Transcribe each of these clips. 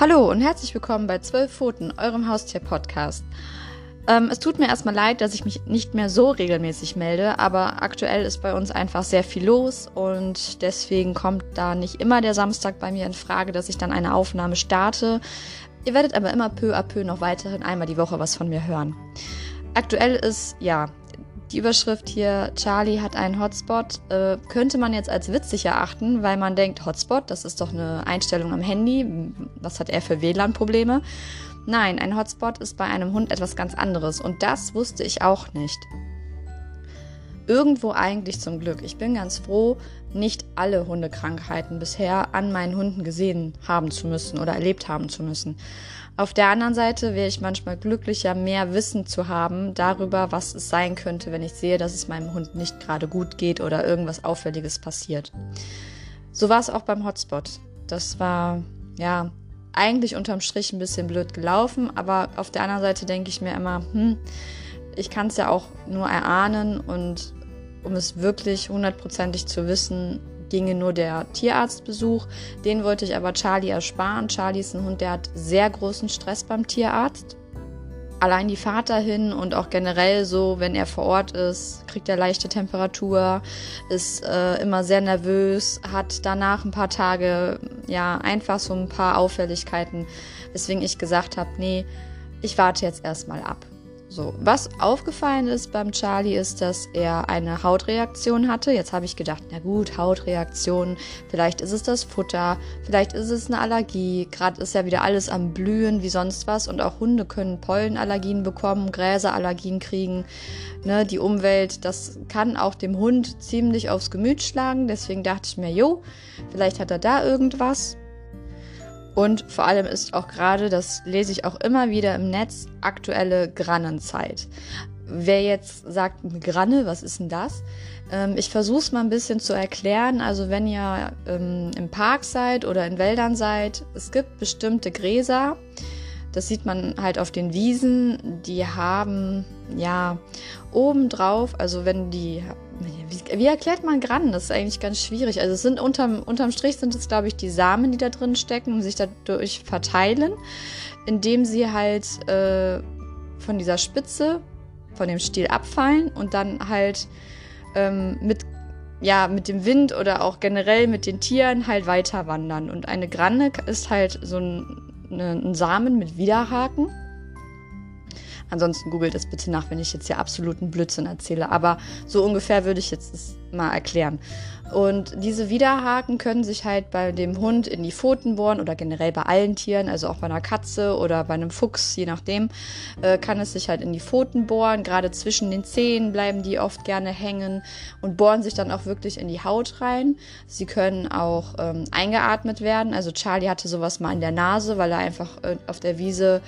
Hallo und herzlich willkommen bei Zwölf Pfoten, eurem Haustier-Podcast. Ähm, es tut mir erstmal leid, dass ich mich nicht mehr so regelmäßig melde, aber aktuell ist bei uns einfach sehr viel los und deswegen kommt da nicht immer der Samstag bei mir in Frage, dass ich dann eine Aufnahme starte. Ihr werdet aber immer peu à peu noch weiterhin einmal die Woche was von mir hören. Aktuell ist, ja, die Überschrift hier, Charlie hat einen Hotspot, äh, könnte man jetzt als witzig erachten, weil man denkt, Hotspot, das ist doch eine Einstellung am Handy. Was hat er für WLAN-Probleme? Nein, ein Hotspot ist bei einem Hund etwas ganz anderes und das wusste ich auch nicht. Irgendwo eigentlich zum Glück. Ich bin ganz froh, nicht alle Hundekrankheiten bisher an meinen Hunden gesehen haben zu müssen oder erlebt haben zu müssen. Auf der anderen Seite wäre ich manchmal glücklicher, mehr Wissen zu haben darüber, was es sein könnte, wenn ich sehe, dass es meinem Hund nicht gerade gut geht oder irgendwas Auffälliges passiert. So war es auch beim Hotspot. Das war, ja, eigentlich unterm Strich ein bisschen blöd gelaufen, aber auf der anderen Seite denke ich mir immer, hm, ich kann es ja auch nur erahnen und um es wirklich hundertprozentig zu wissen, ginge nur der Tierarztbesuch. Den wollte ich aber Charlie ersparen. Charlie ist ein Hund, der hat sehr großen Stress beim Tierarzt. Allein die Fahrt dahin und auch generell so, wenn er vor Ort ist, kriegt er leichte Temperatur, ist äh, immer sehr nervös, hat danach ein paar Tage ja einfach so ein paar Auffälligkeiten, weswegen ich gesagt habe, nee, ich warte jetzt erstmal ab. So, was aufgefallen ist beim Charlie ist, dass er eine Hautreaktion hatte. Jetzt habe ich gedacht, na gut, Hautreaktion, vielleicht ist es das Futter, vielleicht ist es eine Allergie. Gerade ist ja wieder alles am Blühen wie sonst was und auch Hunde können Pollenallergien bekommen, Gräserallergien kriegen. Ne, die Umwelt, das kann auch dem Hund ziemlich aufs Gemüt schlagen. Deswegen dachte ich mir, jo, vielleicht hat er da irgendwas. Und vor allem ist auch gerade, das lese ich auch immer wieder im Netz, aktuelle Grannenzeit. Wer jetzt sagt, Granne, was ist denn das? Ähm, ich versuche es mal ein bisschen zu erklären. Also wenn ihr ähm, im Park seid oder in Wäldern seid, es gibt bestimmte Gräser, das sieht man halt auf den Wiesen, die haben ja obendrauf, also wenn die wie, wie, erklärt man Grannen? Das ist eigentlich ganz schwierig. Also es sind unterm, unterm Strich sind es, glaube ich, die Samen, die da drin stecken und sich dadurch verteilen, indem sie halt äh, von dieser Spitze, von dem Stiel abfallen und dann halt ähm, mit, ja, mit dem Wind oder auch generell mit den Tieren halt weiter wandern. Und eine Granne ist halt so ein, eine, ein Samen mit Widerhaken. Ansonsten googelt es bitte nach, wenn ich jetzt hier absoluten Blödsinn erzähle. Aber so ungefähr würde ich jetzt es mal erklären. Und diese Widerhaken können sich halt bei dem Hund in die Pfoten bohren oder generell bei allen Tieren, also auch bei einer Katze oder bei einem Fuchs, je nachdem, äh, kann es sich halt in die Pfoten bohren. Gerade zwischen den Zehen bleiben die oft gerne hängen und bohren sich dann auch wirklich in die Haut rein. Sie können auch ähm, eingeatmet werden. Also Charlie hatte sowas mal in der Nase, weil er einfach äh, auf der Wiese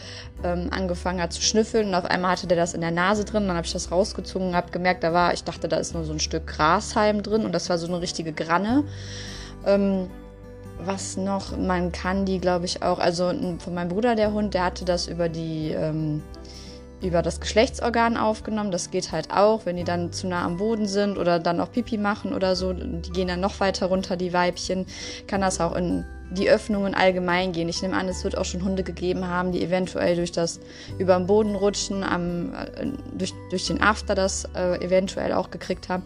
ähm, angefangen hat zu schnüffeln und auf einmal hatte der das in der Nase drin. Dann habe ich das rausgezogen und habe gemerkt, da war, ich dachte, da ist nur so ein Stück Grashalm drin und das war so eine richtige Granne. Ähm, was noch, man kann die, glaube ich, auch, also von meinem Bruder, der Hund, der hatte das über die, ähm, über das Geschlechtsorgan aufgenommen. Das geht halt auch, wenn die dann zu nah am Boden sind oder dann auch Pipi machen oder so. Die gehen dann noch weiter runter, die Weibchen. Kann das auch in die Öffnungen allgemein gehen. Ich nehme an, es wird auch schon Hunde gegeben haben, die eventuell durch das über den Boden rutschen, am, äh, durch, durch den After das äh, eventuell auch gekriegt haben.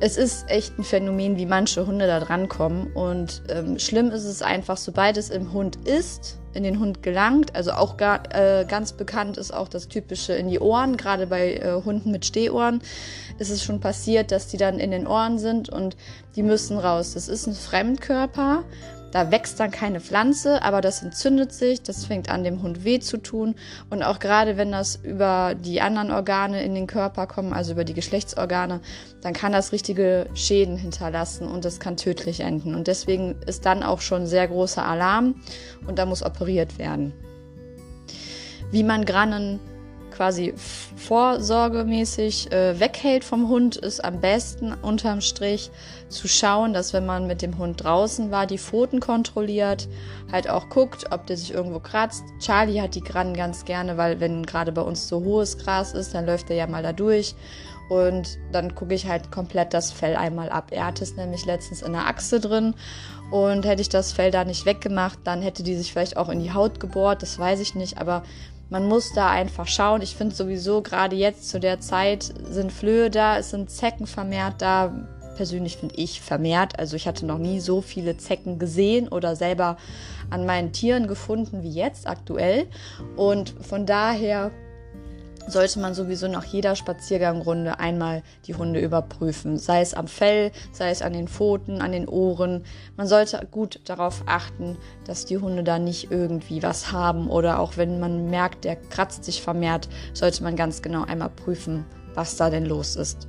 Es ist echt ein Phänomen, wie manche Hunde da drankommen. Und ähm, schlimm ist es einfach, sobald es im Hund ist, in den Hund gelangt. Also auch gar, äh, ganz bekannt ist auch das typische in die Ohren. Gerade bei äh, Hunden mit Stehohren ist es schon passiert, dass die dann in den Ohren sind und die müssen raus. Das ist ein Fremdkörper da wächst dann keine Pflanze, aber das entzündet sich, das fängt an, dem Hund weh zu tun. Und auch gerade wenn das über die anderen Organe in den Körper kommt, also über die Geschlechtsorgane, dann kann das richtige Schäden hinterlassen und das kann tödlich enden. Und deswegen ist dann auch schon sehr großer Alarm und da muss operiert werden. Wie man Grannen quasi vorsorgemäßig äh, weghält vom Hund, ist am besten unterm Strich zu schauen, dass wenn man mit dem Hund draußen war, die Pfoten kontrolliert, halt auch guckt, ob der sich irgendwo kratzt. Charlie hat die Grannen ganz gerne, weil wenn gerade bei uns so hohes Gras ist, dann läuft er ja mal da durch Und dann gucke ich halt komplett das Fell einmal ab. Er hatte es nämlich letztens in der Achse drin und hätte ich das Fell da nicht weggemacht, dann hätte die sich vielleicht auch in die Haut gebohrt, das weiß ich nicht, aber man muss da einfach schauen. Ich finde sowieso gerade jetzt zu der Zeit sind Flöhe da, es sind Zecken vermehrt da. Persönlich finde ich vermehrt. Also ich hatte noch nie so viele Zecken gesehen oder selber an meinen Tieren gefunden wie jetzt aktuell. Und von daher sollte man sowieso nach jeder Spaziergangrunde einmal die Hunde überprüfen. Sei es am Fell, sei es an den Pfoten, an den Ohren. Man sollte gut darauf achten, dass die Hunde da nicht irgendwie was haben oder auch wenn man merkt, der kratzt sich vermehrt, sollte man ganz genau einmal prüfen, was da denn los ist.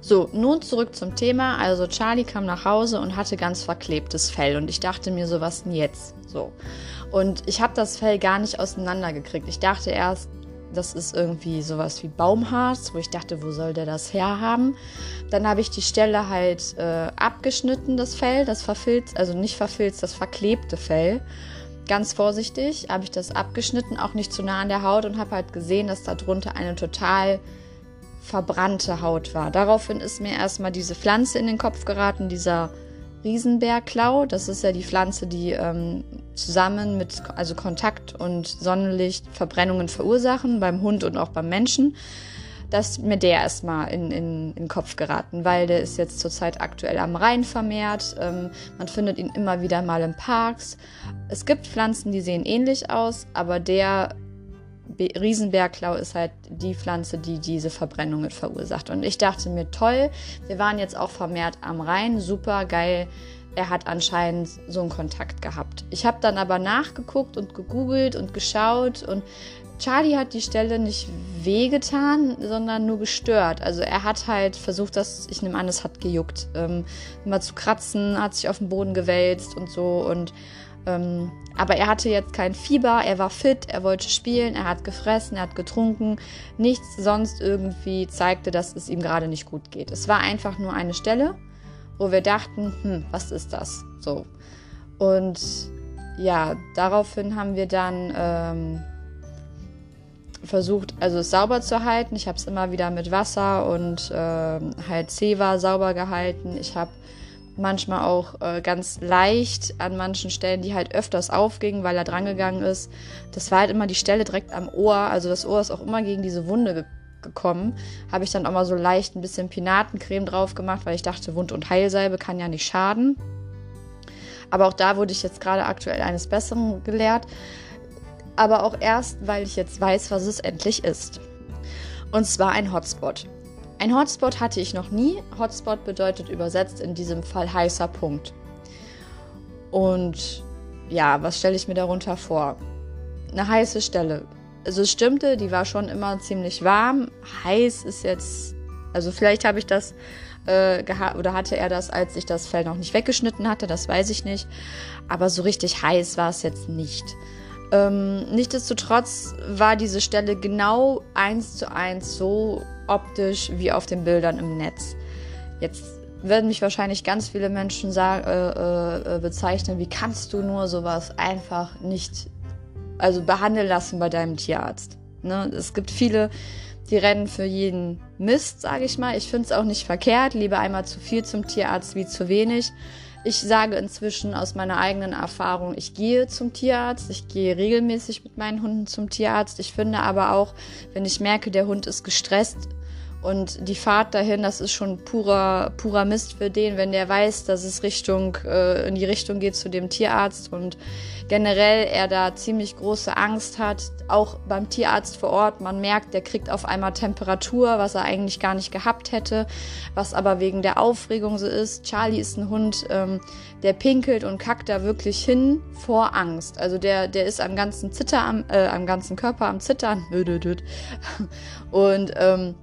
So, nun zurück zum Thema. Also Charlie kam nach Hause und hatte ganz verklebtes Fell und ich dachte mir so, was denn jetzt? So. Und ich habe das Fell gar nicht auseinandergekriegt. Ich dachte erst, das ist irgendwie sowas wie Baumharz, wo ich dachte, wo soll der das herhaben? Dann habe ich die Stelle halt äh, abgeschnitten, das Fell, das verfilzt, also nicht verfilzt, das verklebte Fell. Ganz vorsichtig habe ich das abgeschnitten, auch nicht zu nah an der Haut und habe halt gesehen, dass darunter eine total verbrannte Haut war. Daraufhin ist mir erstmal diese Pflanze in den Kopf geraten, dieser Riesenbergklau. Das ist ja die Pflanze, die ähm, zusammen mit also Kontakt und Sonnenlicht Verbrennungen verursachen beim Hund und auch beim Menschen. Das ist mir der erstmal in, in, in den Kopf geraten, weil der ist jetzt zurzeit aktuell am Rhein vermehrt. Ähm, man findet ihn immer wieder mal in Parks. Es gibt Pflanzen, die sehen ähnlich aus, aber der Riesenbergklau ist halt die Pflanze, die diese Verbrennungen verursacht. Und ich dachte mir, toll, wir waren jetzt auch vermehrt am Rhein, super geil. Er hat anscheinend so einen Kontakt gehabt. Ich habe dann aber nachgeguckt und gegoogelt und geschaut und Charlie hat die Stelle nicht wehgetan, sondern nur gestört. Also er hat halt versucht, dass ich nehme an, es hat gejuckt, ähm, mal zu kratzen, hat sich auf den Boden gewälzt und so und ähm, aber er hatte jetzt kein Fieber, er war fit, er wollte spielen, er hat gefressen, er hat getrunken. Nichts sonst irgendwie zeigte, dass es ihm gerade nicht gut geht. Es war einfach nur eine Stelle, wo wir dachten, hm, was ist das? So. Und ja, daraufhin haben wir dann ähm, versucht, also es sauber zu halten. Ich habe es immer wieder mit Wasser und ähm, halt Zewa sauber gehalten. Ich habe manchmal auch äh, ganz leicht an manchen Stellen, die halt öfters aufgingen, weil er drangegangen ist. Das war halt immer die Stelle direkt am Ohr. Also das Ohr ist auch immer gegen diese Wunde ge gekommen. Habe ich dann auch mal so leicht ein bisschen Pinatencreme drauf gemacht, weil ich dachte, Wund- und Heilsalbe kann ja nicht schaden. Aber auch da wurde ich jetzt gerade aktuell eines Besseren gelehrt. Aber auch erst, weil ich jetzt weiß, was es endlich ist. Und zwar ein Hotspot. Ein Hotspot hatte ich noch nie. Hotspot bedeutet übersetzt in diesem Fall heißer Punkt. Und ja, was stelle ich mir darunter vor? Eine heiße Stelle. Also es stimmte, die war schon immer ziemlich warm. Heiß ist jetzt, also vielleicht habe ich das äh, oder hatte er das, als ich das Fell noch nicht weggeschnitten hatte, das weiß ich nicht. Aber so richtig heiß war es jetzt nicht. Ähm, nichtsdestotrotz war diese Stelle genau eins zu eins so optisch wie auf den Bildern im Netz. Jetzt werden mich wahrscheinlich ganz viele Menschen sagen, äh, äh, bezeichnen, wie kannst du nur sowas einfach nicht, also behandeln lassen bei deinem Tierarzt. Ne? Es gibt viele, die rennen für jeden Mist, sage ich mal. Ich finde es auch nicht verkehrt, lieber einmal zu viel zum Tierarzt wie zu wenig. Ich sage inzwischen aus meiner eigenen Erfahrung, ich gehe zum Tierarzt, ich gehe regelmäßig mit meinen Hunden zum Tierarzt. Ich finde aber auch, wenn ich merke, der Hund ist gestresst und die Fahrt dahin, das ist schon purer, purer Mist für den, wenn der weiß, dass es Richtung, äh, in die Richtung geht zu dem Tierarzt und generell er da ziemlich große Angst hat, auch beim Tierarzt vor Ort. Man merkt, der kriegt auf einmal Temperatur, was er eigentlich gar nicht gehabt hätte, was aber wegen der Aufregung so ist. Charlie ist ein Hund, ähm, der pinkelt und kackt da wirklich hin vor Angst. Also der, der ist am ganzen Zitter, am, äh, am ganzen Körper am Zittern. Und ähm,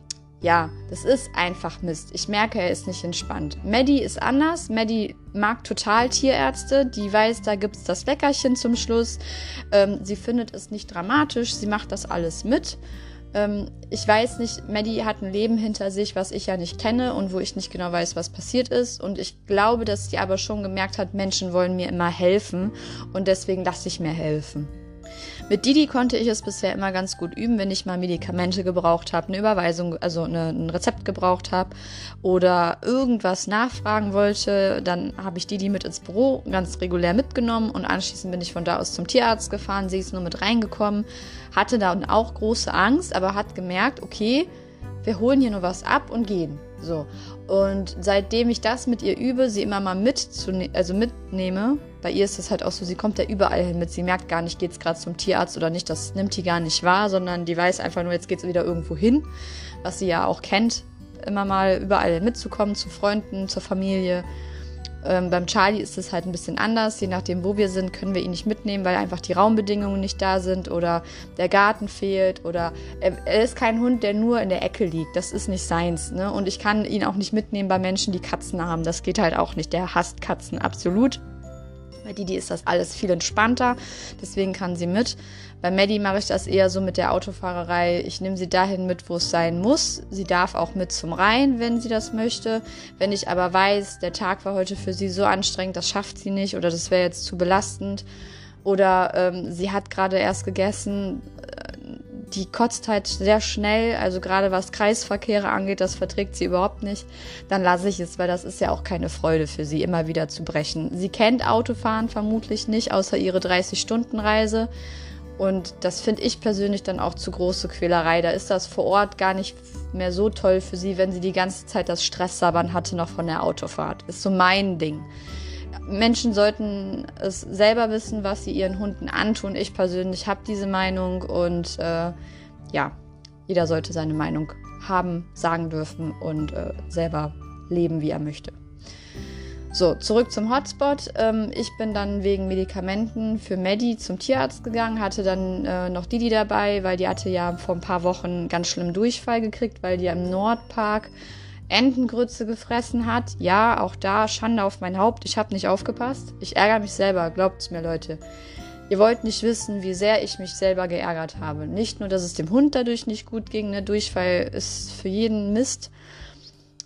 ja, das ist einfach Mist. Ich merke, er ist nicht entspannt. Maddie ist anders. Maddie mag total Tierärzte. Die weiß, da gibt's das Leckerchen zum Schluss. Ähm, sie findet es nicht dramatisch. Sie macht das alles mit. Ähm, ich weiß nicht, Maddie hat ein Leben hinter sich, was ich ja nicht kenne und wo ich nicht genau weiß, was passiert ist. Und ich glaube, dass sie aber schon gemerkt hat, Menschen wollen mir immer helfen. Und deswegen lasse ich mir helfen. Mit Didi konnte ich es bisher immer ganz gut üben, wenn ich mal Medikamente gebraucht habe, eine Überweisung, also eine, ein Rezept gebraucht habe oder irgendwas nachfragen wollte. Dann habe ich Didi mit ins Büro ganz regulär mitgenommen und anschließend bin ich von da aus zum Tierarzt gefahren. Sie ist nur mit reingekommen, hatte da auch große Angst, aber hat gemerkt, okay, wir holen hier nur was ab und gehen. So. Und seitdem ich das mit ihr übe, sie immer mal mit also mitnehme, bei ihr ist es halt auch so, sie kommt ja überall hin mit. Sie merkt gar nicht, geht es gerade zum Tierarzt oder nicht. Das nimmt die gar nicht wahr, sondern die weiß einfach nur, jetzt geht es wieder irgendwo hin, was sie ja auch kennt, immer mal überall mitzukommen, zu Freunden, zur Familie. Ähm, beim Charlie ist es halt ein bisschen anders. Je nachdem, wo wir sind, können wir ihn nicht mitnehmen, weil einfach die Raumbedingungen nicht da sind oder der Garten fehlt oder er, er ist kein Hund, der nur in der Ecke liegt. Das ist nicht seins. Ne? Und ich kann ihn auch nicht mitnehmen bei Menschen, die Katzen haben. Das geht halt auch nicht. Der hasst Katzen absolut. Bei Didi ist das alles viel entspannter, deswegen kann sie mit. Bei Maddie mache ich das eher so mit der Autofahrerei. Ich nehme sie dahin mit, wo es sein muss. Sie darf auch mit zum Rhein, wenn sie das möchte. Wenn ich aber weiß, der Tag war heute für sie so anstrengend, das schafft sie nicht oder das wäre jetzt zu belastend oder ähm, sie hat gerade erst gegessen, die kotzt halt sehr schnell, also gerade was Kreisverkehre angeht, das verträgt sie überhaupt nicht. Dann lasse ich es, weil das ist ja auch keine Freude für sie, immer wieder zu brechen. Sie kennt Autofahren vermutlich nicht, außer ihre 30-Stunden-Reise. Und das finde ich persönlich dann auch zu große Quälerei. Da ist das vor Ort gar nicht mehr so toll für sie, wenn sie die ganze Zeit das Stresssabbern hatte noch von der Autofahrt. Ist so mein Ding. Menschen sollten es selber wissen, was sie ihren Hunden antun. Ich persönlich habe diese Meinung und äh, ja, jeder sollte seine Meinung haben, sagen dürfen und äh, selber leben, wie er möchte. So, zurück zum Hotspot. Ähm, ich bin dann wegen Medikamenten für Maddie zum Tierarzt gegangen, hatte dann äh, noch Didi dabei, weil die hatte ja vor ein paar Wochen ganz schlimm Durchfall gekriegt, weil die ja im Nordpark Entengrütze gefressen hat. Ja, auch da Schande auf mein Haupt. Ich habe nicht aufgepasst. Ich ärgere mich selber, glaubt's mir, Leute. Ihr wollt nicht wissen, wie sehr ich mich selber geärgert habe. Nicht nur, dass es dem Hund dadurch nicht gut ging, ne? Durchfall ist für jeden Mist.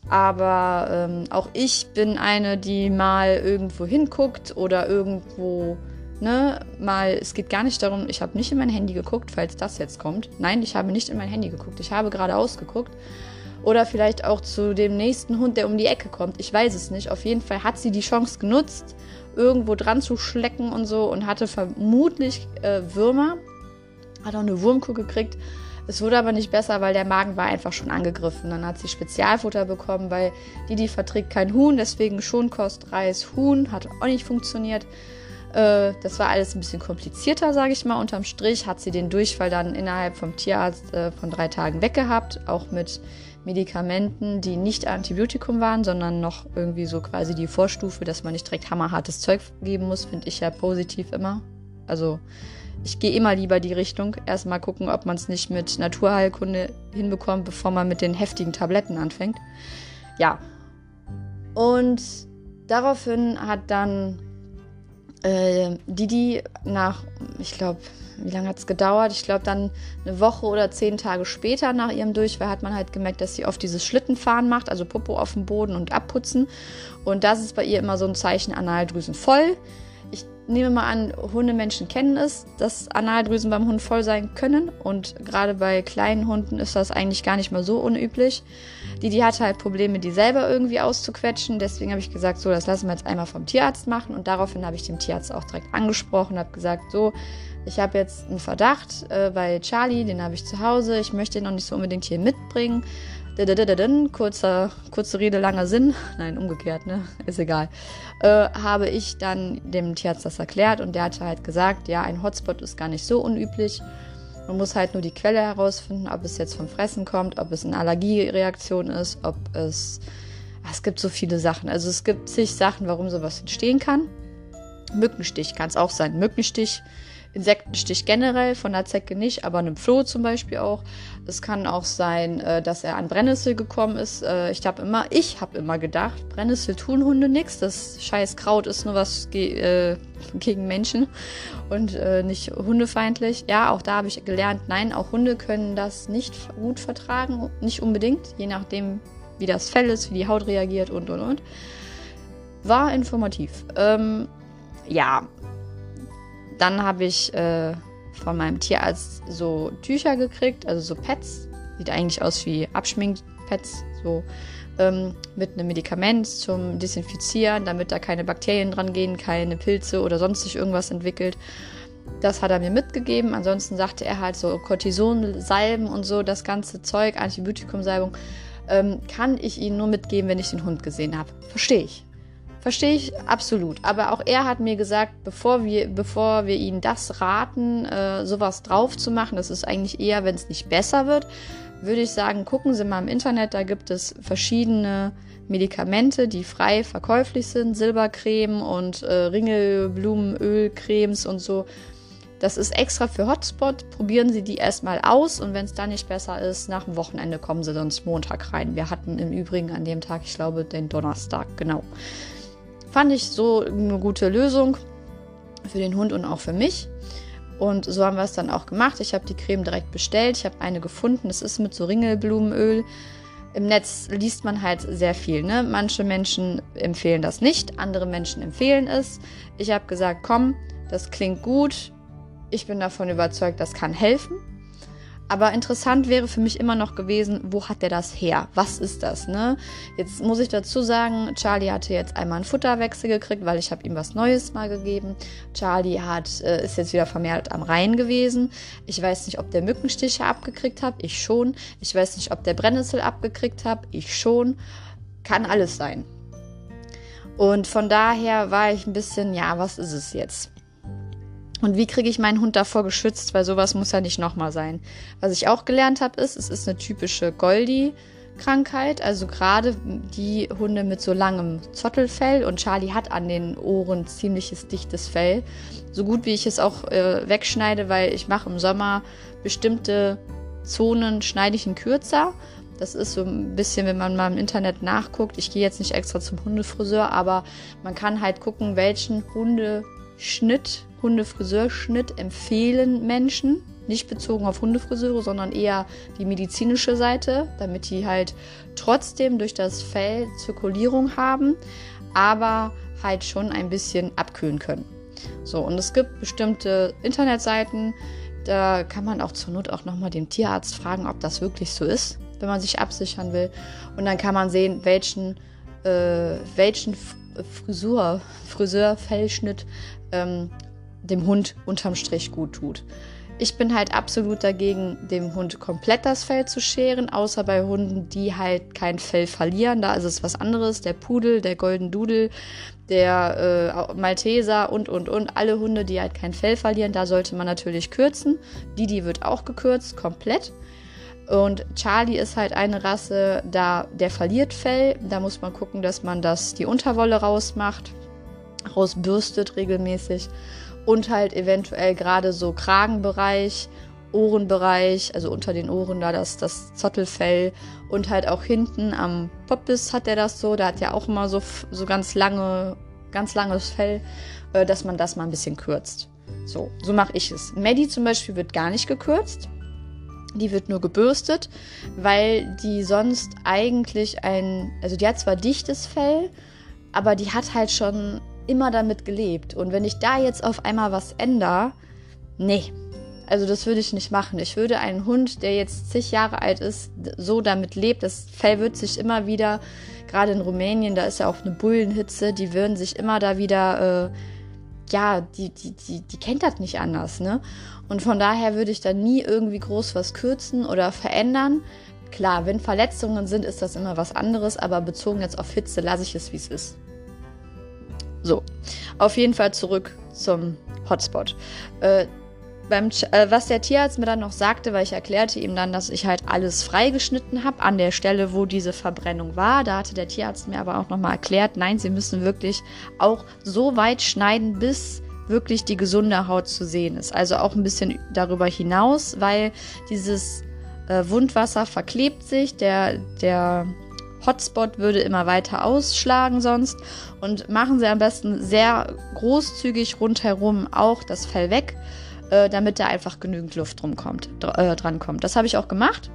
Aber ähm, auch ich bin eine, die mal irgendwo hinguckt oder irgendwo, ne, mal, es geht gar nicht darum, ich habe nicht in mein Handy geguckt, falls das jetzt kommt. Nein, ich habe nicht in mein Handy geguckt. Ich habe gerade ausgeguckt oder vielleicht auch zu dem nächsten Hund, der um die Ecke kommt. Ich weiß es nicht. Auf jeden Fall hat sie die Chance genutzt, irgendwo dran zu schlecken und so und hatte vermutlich äh, Würmer. Hat auch eine Wurmkuh gekriegt. Es wurde aber nicht besser, weil der Magen war einfach schon angegriffen. Dann hat sie Spezialfutter bekommen, weil die, die verträgt kein Huhn, deswegen Schonkost, Reis, Huhn, hat auch nicht funktioniert. Äh, das war alles ein bisschen komplizierter, sage ich mal. Unterm Strich hat sie den Durchfall dann innerhalb vom Tierarzt äh, von drei Tagen weggehabt, auch mit Medikamenten, die nicht Antibiotikum waren, sondern noch irgendwie so quasi die Vorstufe, dass man nicht direkt hammerhartes Zeug geben muss, finde ich ja positiv immer. Also ich gehe immer lieber die Richtung. Erstmal gucken, ob man es nicht mit Naturheilkunde hinbekommt, bevor man mit den heftigen Tabletten anfängt. Ja. Und daraufhin hat dann äh, Didi nach, ich glaube, wie lange hat es gedauert? Ich glaube, dann eine Woche oder zehn Tage später nach ihrem Durchfall hat man halt gemerkt, dass sie oft dieses Schlittenfahren macht, also Popo auf dem Boden und abputzen. Und das ist bei ihr immer so ein Zeichen Analdrüsen voll. Ich nehme mal an, Hundemenschen kennen es, dass Analdrüsen beim Hund voll sein können. Und gerade bei kleinen Hunden ist das eigentlich gar nicht mal so unüblich. Die, die hatte halt Probleme, die selber irgendwie auszuquetschen. Deswegen habe ich gesagt, so, das lassen wir jetzt einmal vom Tierarzt machen. Und daraufhin habe ich dem Tierarzt auch direkt angesprochen, habe gesagt, so, ich habe jetzt einen Verdacht äh, bei Charlie, den habe ich zu Hause. Ich möchte ihn noch nicht so unbedingt hier mitbringen. Kurzer, kurze Rede, langer Sinn. Nein, umgekehrt, ne? Ist egal. Äh, habe ich dann dem Tierarzt das erklärt und der hatte halt gesagt, ja, ein Hotspot ist gar nicht so unüblich. Man muss halt nur die Quelle herausfinden, ob es jetzt vom Fressen kommt, ob es eine Allergiereaktion ist, ob es. Es gibt so viele Sachen. Also es gibt zig Sachen, warum sowas entstehen kann. Mückenstich kann es auch sein. Mückenstich Insektenstich generell, von der Zecke nicht, aber einem Floh zum Beispiel auch. Es kann auch sein, äh, dass er an Brennnessel gekommen ist. Äh, ich habe immer, ich habe immer gedacht, Brennnessel tun Hunde nichts. Das scheiß Kraut ist nur was ge äh, gegen Menschen und äh, nicht hundefeindlich. Ja, auch da habe ich gelernt, nein, auch Hunde können das nicht gut vertragen, nicht unbedingt, je nachdem, wie das Fell ist, wie die Haut reagiert und und und. War informativ. Ähm, ja, dann habe ich äh, von meinem Tierarzt so Tücher gekriegt, also so Pads. Sieht eigentlich aus wie Abschminkpads, so ähm, mit einem Medikament zum Desinfizieren, damit da keine Bakterien dran gehen, keine Pilze oder sonst sich irgendwas entwickelt. Das hat er mir mitgegeben. Ansonsten sagte er halt so Cortisonsalben und so, das ganze Zeug, Antibiotikumsalbung, ähm, kann ich Ihnen nur mitgeben, wenn ich den Hund gesehen habe. Verstehe ich. Verstehe ich absolut. Aber auch er hat mir gesagt, bevor wir, bevor wir Ihnen das raten, äh, sowas drauf zu machen, das ist eigentlich eher, wenn es nicht besser wird, würde ich sagen, gucken Sie mal im Internet, da gibt es verschiedene Medikamente, die frei verkäuflich sind, Silbercreme und äh, Ringelblumenölcremes und so. Das ist extra für Hotspot. Probieren Sie die erstmal aus und wenn es dann nicht besser ist, nach dem Wochenende kommen Sie sonst Montag rein. Wir hatten im Übrigen an dem Tag, ich glaube, den Donnerstag, genau. Fand ich so eine gute Lösung für den Hund und auch für mich. Und so haben wir es dann auch gemacht. Ich habe die Creme direkt bestellt. Ich habe eine gefunden. Das ist mit so Ringelblumenöl. Im Netz liest man halt sehr viel. Ne? Manche Menschen empfehlen das nicht, andere Menschen empfehlen es. Ich habe gesagt, komm, das klingt gut. Ich bin davon überzeugt, das kann helfen. Aber interessant wäre für mich immer noch gewesen, wo hat der das her? Was ist das, ne? Jetzt muss ich dazu sagen, Charlie hatte jetzt einmal einen Futterwechsel gekriegt, weil ich habe ihm was Neues mal gegeben. Charlie hat, äh, ist jetzt wieder vermehrt am Rhein gewesen. Ich weiß nicht, ob der Mückenstiche abgekriegt hat. Ich schon. Ich weiß nicht, ob der Brennnessel abgekriegt hat. Ich schon. Kann alles sein. Und von daher war ich ein bisschen, ja, was ist es jetzt? Und wie kriege ich meinen Hund davor geschützt? Weil sowas muss ja nicht nochmal sein. Was ich auch gelernt habe, ist, es ist eine typische Goldie-Krankheit. Also gerade die Hunde mit so langem Zottelfell. Und Charlie hat an den Ohren ziemliches dichtes Fell. So gut wie ich es auch äh, wegschneide, weil ich mache im Sommer bestimmte Zonen, schneide ich ihn kürzer. Das ist so ein bisschen, wenn man mal im Internet nachguckt. Ich gehe jetzt nicht extra zum Hundefriseur, aber man kann halt gucken, welchen Hundeschnitt Hundefriseurschnitt empfehlen Menschen. Nicht bezogen auf Hundefriseure, sondern eher die medizinische Seite, damit die halt trotzdem durch das Fell Zirkulierung haben, aber halt schon ein bisschen abkühlen können. So, und es gibt bestimmte Internetseiten, da kann man auch zur Not auch nochmal den Tierarzt fragen, ob das wirklich so ist, wenn man sich absichern will. Und dann kann man sehen, welchen, äh, welchen Frisur, Friseur-Fellschnitt ähm, dem Hund unterm Strich gut tut. Ich bin halt absolut dagegen, dem Hund komplett das Fell zu scheren, außer bei Hunden, die halt kein Fell verlieren. Da ist es was anderes. Der Pudel, der Golden Doodle, der äh, Malteser und, und, und. Alle Hunde, die halt kein Fell verlieren, da sollte man natürlich kürzen. Didi wird auch gekürzt, komplett. Und Charlie ist halt eine Rasse, da der verliert Fell. Da muss man gucken, dass man das die Unterwolle rausmacht, rausbürstet regelmäßig und halt eventuell gerade so Kragenbereich, Ohrenbereich, also unter den Ohren da das, das Zottelfell und halt auch hinten am Poppis hat er das so, da hat ja auch immer so, so ganz lange, ganz langes Fell, äh, dass man das mal ein bisschen kürzt. So, so mache ich es. Maddie zum Beispiel wird gar nicht gekürzt. Die wird nur gebürstet, weil die sonst eigentlich ein, also die hat zwar dichtes Fell, aber die hat halt schon immer damit gelebt. Und wenn ich da jetzt auf einmal was ändere, nee. Also das würde ich nicht machen. Ich würde einen Hund, der jetzt zig Jahre alt ist, so damit lebt, das Fell wird sich immer wieder, gerade in Rumänien, da ist ja auch eine Bullenhitze, die würden sich immer da wieder, äh, ja, die, die, die, die kennt das nicht anders, ne? Und von daher würde ich da nie irgendwie groß was kürzen oder verändern. Klar, wenn Verletzungen sind, ist das immer was anderes, aber bezogen jetzt auf Hitze lasse ich es, wie es ist. So, auf jeden Fall zurück zum Hotspot. Äh, beim, äh, was der Tierarzt mir dann noch sagte, weil ich erklärte ihm dann, dass ich halt alles freigeschnitten habe an der Stelle, wo diese Verbrennung war. Da hatte der Tierarzt mir aber auch nochmal erklärt, nein, sie müssen wirklich auch so weit schneiden, bis wirklich die gesunde Haut zu sehen ist. Also auch ein bisschen darüber hinaus, weil dieses äh, Wundwasser verklebt sich, der, der Hotspot würde immer weiter ausschlagen sonst. Und machen Sie am besten sehr großzügig rundherum auch das Fell weg, äh, damit da einfach genügend Luft drum kommt, dr äh, dran kommt. Das habe ich auch gemacht.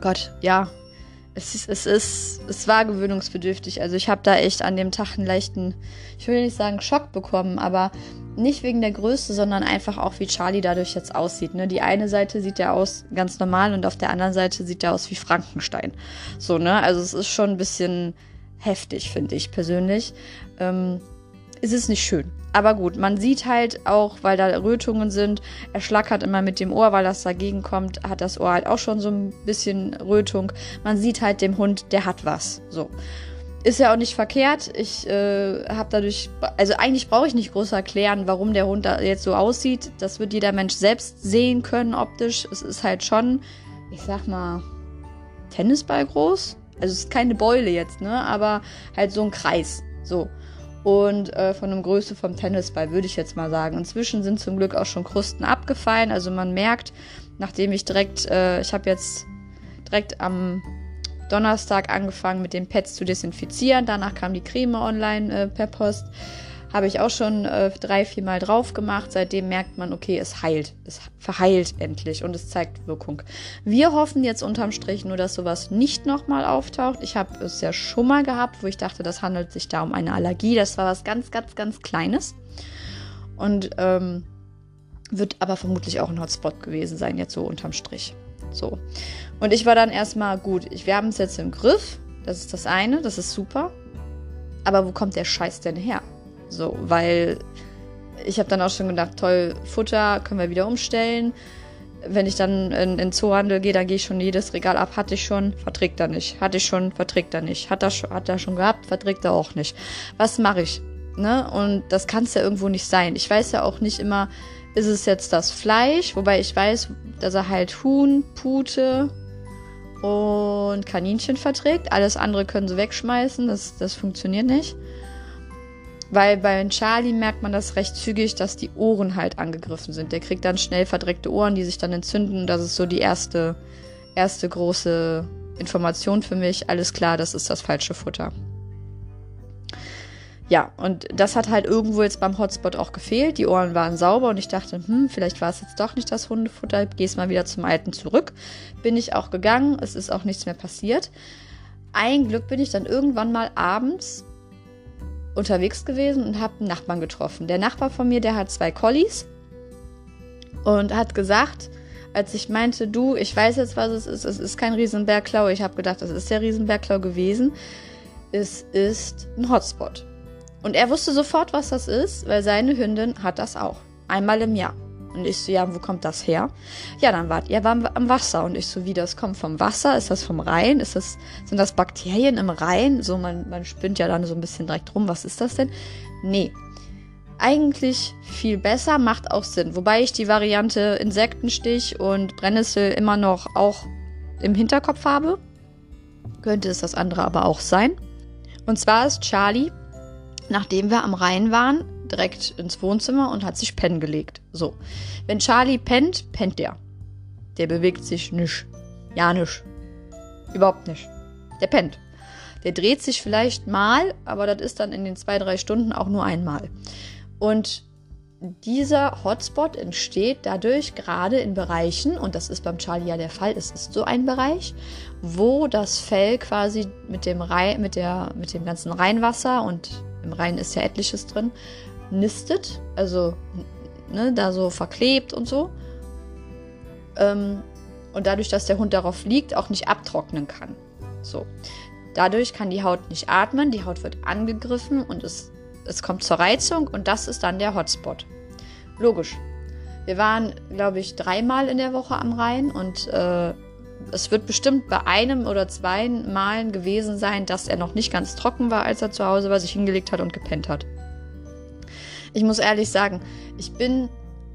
Gott, ja. Es ist, es ist, es war gewöhnungsbedürftig. Also ich habe da echt an dem Tag einen leichten, ich will nicht sagen Schock bekommen, aber nicht wegen der Größe, sondern einfach auch, wie Charlie dadurch jetzt aussieht. Ne? Die eine Seite sieht ja aus ganz normal und auf der anderen Seite sieht er aus wie Frankenstein. So, ne? Also es ist schon ein bisschen heftig, finde ich persönlich. Ähm, es ist nicht schön. Aber gut, man sieht halt auch, weil da Rötungen sind, er schlackert immer mit dem Ohr, weil das dagegen kommt, hat das Ohr halt auch schon so ein bisschen Rötung. Man sieht halt dem Hund, der hat was. So. Ist ja auch nicht verkehrt. Ich äh, habe dadurch, also eigentlich brauche ich nicht groß erklären, warum der Hund da jetzt so aussieht. Das wird jeder Mensch selbst sehen können optisch. Es ist halt schon, ich sag mal, Tennisball groß. Also es ist keine Beule jetzt, ne? Aber halt so ein Kreis. So und äh, von der Größe vom Tennisball, würde ich jetzt mal sagen. Inzwischen sind zum Glück auch schon Krusten abgefallen. Also man merkt, nachdem ich direkt, äh, ich habe jetzt direkt am Donnerstag angefangen mit den Pads zu desinfizieren. Danach kam die Creme online äh, per Post. Habe ich auch schon äh, drei, vier Mal drauf gemacht. Seitdem merkt man, okay, es heilt. Es verheilt endlich und es zeigt Wirkung. Wir hoffen jetzt unterm Strich nur, dass sowas nicht nochmal auftaucht. Ich habe es ja schon mal gehabt, wo ich dachte, das handelt sich da um eine Allergie. Das war was ganz, ganz, ganz Kleines. Und ähm, wird aber vermutlich auch ein Hotspot gewesen sein, jetzt so unterm Strich. So. Und ich war dann erstmal gut. Wir haben es jetzt im Griff. Das ist das eine, das ist super. Aber wo kommt der Scheiß denn her? So, weil ich habe dann auch schon gedacht, toll, Futter können wir wieder umstellen. Wenn ich dann in, in Zoohandel gehe, dann gehe ich schon jedes Regal ab. Hatte ich schon, verträgt er nicht. Hatte ich schon, verträgt er nicht. Hat er, hat er schon gehabt, verträgt er auch nicht. Was mache ich? Ne? Und das kann es ja irgendwo nicht sein. Ich weiß ja auch nicht immer, ist es jetzt das Fleisch, wobei ich weiß, dass er halt Huhn, Pute und Kaninchen verträgt. Alles andere können sie wegschmeißen, das, das funktioniert nicht. Weil bei Charlie merkt man das recht zügig, dass die Ohren halt angegriffen sind. Der kriegt dann schnell verdreckte Ohren, die sich dann entzünden. Das ist so die erste, erste große Information für mich. Alles klar, das ist das falsche Futter. Ja, und das hat halt irgendwo jetzt beim Hotspot auch gefehlt. Die Ohren waren sauber und ich dachte, hm, vielleicht war es jetzt doch nicht das Hundefutter. Geh's mal wieder zum Alten zurück. Bin ich auch gegangen. Es ist auch nichts mehr passiert. Ein Glück bin ich dann irgendwann mal abends unterwegs gewesen und habe einen Nachbarn getroffen. Der Nachbar von mir, der hat zwei Collies und hat gesagt, als ich meinte, du, ich weiß jetzt, was es ist, es ist kein Riesenbergklau. Ich habe gedacht, das ist der Riesenbergklau gewesen. Es ist ein Hotspot. Und er wusste sofort, was das ist, weil seine Hündin hat das auch. Einmal im Jahr. Und ich so, ja, wo kommt das her? Ja, dann wart ihr am Wasser. Und ich so, wie das kommt vom Wasser? Ist das vom Rhein? Ist das, sind das Bakterien im Rhein? So, man, man spinnt ja dann so ein bisschen direkt rum. Was ist das denn? Nee. Eigentlich viel besser, macht auch Sinn. Wobei ich die Variante Insektenstich und Brennnessel immer noch auch im Hinterkopf habe. Könnte es das andere aber auch sein. Und zwar ist Charlie, nachdem wir am Rhein waren, direkt ins Wohnzimmer und hat sich pennen gelegt. So. Wenn Charlie pennt, pennt der. Der bewegt sich nicht. Ja, nicht. Überhaupt nicht. Der pennt. Der dreht sich vielleicht mal, aber das ist dann in den zwei, drei Stunden auch nur einmal. Und dieser Hotspot entsteht dadurch gerade in Bereichen, und das ist beim Charlie ja der Fall, es ist so ein Bereich, wo das Fell quasi mit dem, Rhein, mit der, mit dem ganzen Rheinwasser und im Rhein ist ja etliches drin, nistet, also ne, da so verklebt und so. Ähm, und dadurch, dass der Hund darauf liegt, auch nicht abtrocknen kann. So. Dadurch kann die Haut nicht atmen, die Haut wird angegriffen und es, es kommt zur Reizung und das ist dann der Hotspot. Logisch. Wir waren, glaube ich, dreimal in der Woche am Rhein und äh, es wird bestimmt bei einem oder zwei Malen gewesen sein, dass er noch nicht ganz trocken war, als er zu Hause war, sich hingelegt hat und gepennt hat. Ich muss ehrlich sagen, ich bin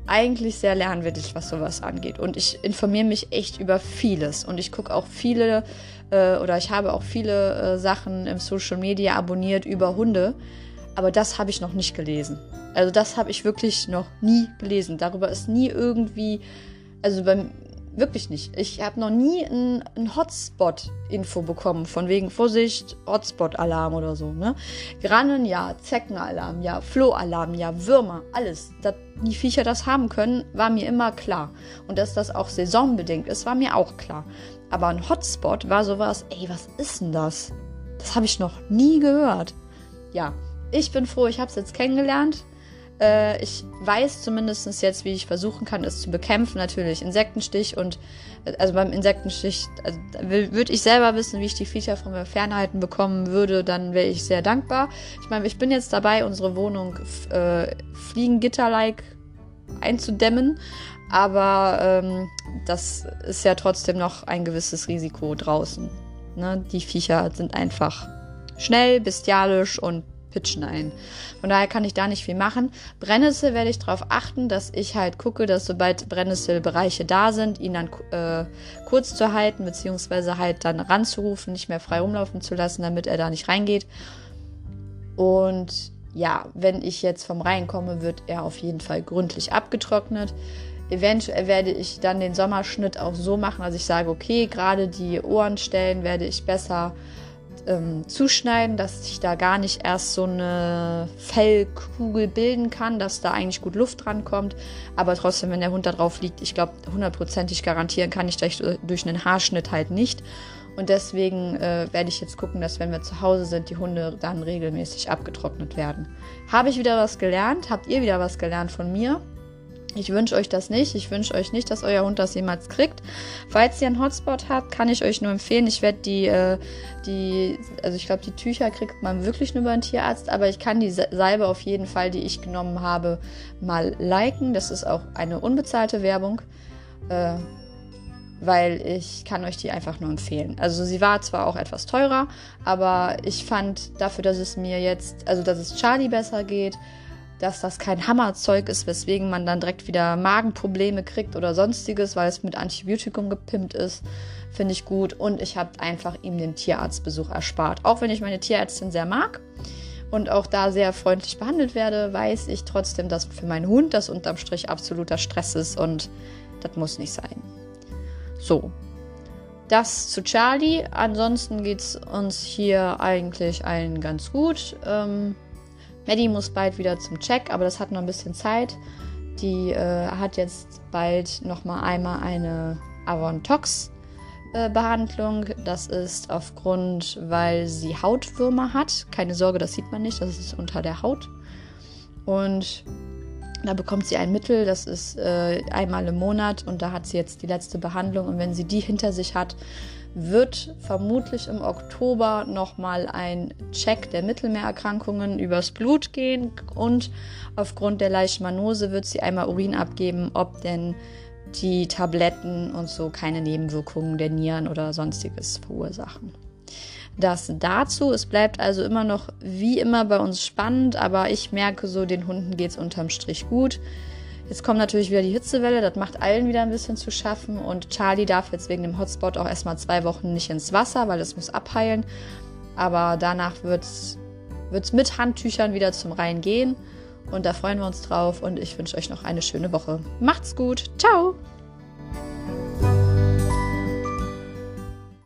eigentlich sehr lernwillig, was sowas angeht. Und ich informiere mich echt über vieles. Und ich gucke auch viele äh, oder ich habe auch viele äh, Sachen im Social Media abonniert über Hunde. Aber das habe ich noch nicht gelesen. Also das habe ich wirklich noch nie gelesen. Darüber ist nie irgendwie, also beim, Wirklich nicht. Ich habe noch nie ein, Hotspot-Info bekommen, von wegen Vorsicht, Hotspot-Alarm oder so. Ne? Grannen, ja, Zeckenalarm, ja, Flohalarm, ja, Würmer, alles. Dass die Viecher das haben können, war mir immer klar. Und dass das auch saisonbedingt ist, war mir auch klar. Aber ein Hotspot war sowas, ey, was ist denn das? Das habe ich noch nie gehört. Ja, ich bin froh, ich habe es jetzt kennengelernt. Äh, ich weiß zumindest jetzt, wie ich versuchen kann, es zu bekämpfen. Natürlich Insektenstich und äh, also beim Insektenstich also, würde ich selber wissen, wie ich die Viecher von mir fernhalten bekommen würde, dann wäre ich sehr dankbar. Ich meine, ich bin jetzt dabei, unsere Wohnung äh, Fliegengitter-like einzudämmen, aber ähm, das ist ja trotzdem noch ein gewisses Risiko draußen. Ne? Die Viecher sind einfach schnell, bestialisch und pitchen ein. Von daher kann ich da nicht viel machen. Brennnessel werde ich darauf achten, dass ich halt gucke, dass sobald Brennnesselbereiche da sind, ihn dann äh, kurz zu halten, beziehungsweise halt dann ranzurufen, nicht mehr frei rumlaufen zu lassen, damit er da nicht reingeht. Und ja, wenn ich jetzt vom Rhein komme, wird er auf jeden Fall gründlich abgetrocknet. Eventuell werde ich dann den Sommerschnitt auch so machen, dass ich sage, okay, gerade die Ohrenstellen werde ich besser ähm, zuschneiden, dass sich da gar nicht erst so eine Fellkugel bilden kann, dass da eigentlich gut Luft dran kommt. Aber trotzdem, wenn der Hund da drauf liegt, ich glaube, hundertprozentig garantieren kann ich durch, durch einen Haarschnitt halt nicht. Und deswegen äh, werde ich jetzt gucken, dass wenn wir zu Hause sind, die Hunde dann regelmäßig abgetrocknet werden. Habe ich wieder was gelernt? Habt ihr wieder was gelernt von mir? Ich wünsche euch das nicht. Ich wünsche euch nicht, dass euer Hund das jemals kriegt. Falls ihr einen Hotspot habt, kann ich euch nur empfehlen. Ich werde die, äh, die, also ich glaube, die Tücher kriegt man wirklich nur über einen Tierarzt, aber ich kann die Salbe auf jeden Fall, die ich genommen habe, mal liken. Das ist auch eine unbezahlte Werbung. Äh, weil ich kann euch die einfach nur empfehlen. Also sie war zwar auch etwas teurer, aber ich fand dafür, dass es mir jetzt, also dass es Charlie besser geht, dass das kein Hammerzeug ist, weswegen man dann direkt wieder Magenprobleme kriegt oder sonstiges, weil es mit Antibiotikum gepimpt ist, finde ich gut. Und ich habe einfach ihm den Tierarztbesuch erspart. Auch wenn ich meine Tierärztin sehr mag und auch da sehr freundlich behandelt werde, weiß ich trotzdem, dass für meinen Hund das unterm Strich absoluter Stress ist und das muss nicht sein. So. Das zu Charlie. Ansonsten geht es uns hier eigentlich allen ganz gut. Ähm, Maddie muss bald wieder zum Check, aber das hat noch ein bisschen Zeit. Die äh, hat jetzt bald noch mal einmal eine Avon-Tox äh, Behandlung. Das ist aufgrund, weil sie Hautwürmer hat. Keine Sorge, das sieht man nicht, das ist unter der Haut. Und da bekommt sie ein Mittel, das ist äh, einmal im Monat und da hat sie jetzt die letzte Behandlung. Und wenn sie die hinter sich hat, wird vermutlich im Oktober nochmal ein Check der Mittelmeererkrankungen übers Blut gehen und aufgrund der Leishmanose wird sie einmal Urin abgeben, ob denn die Tabletten und so keine Nebenwirkungen der Nieren oder sonstiges verursachen. Das dazu, es bleibt also immer noch wie immer bei uns spannend, aber ich merke so, den Hunden geht es unterm Strich gut. Jetzt kommt natürlich wieder die Hitzewelle, das macht allen wieder ein bisschen zu schaffen und Charlie darf jetzt wegen dem Hotspot auch erstmal zwei Wochen nicht ins Wasser, weil es muss abheilen. Aber danach wird es mit Handtüchern wieder zum Rhein gehen und da freuen wir uns drauf und ich wünsche euch noch eine schöne Woche. Macht's gut, ciao!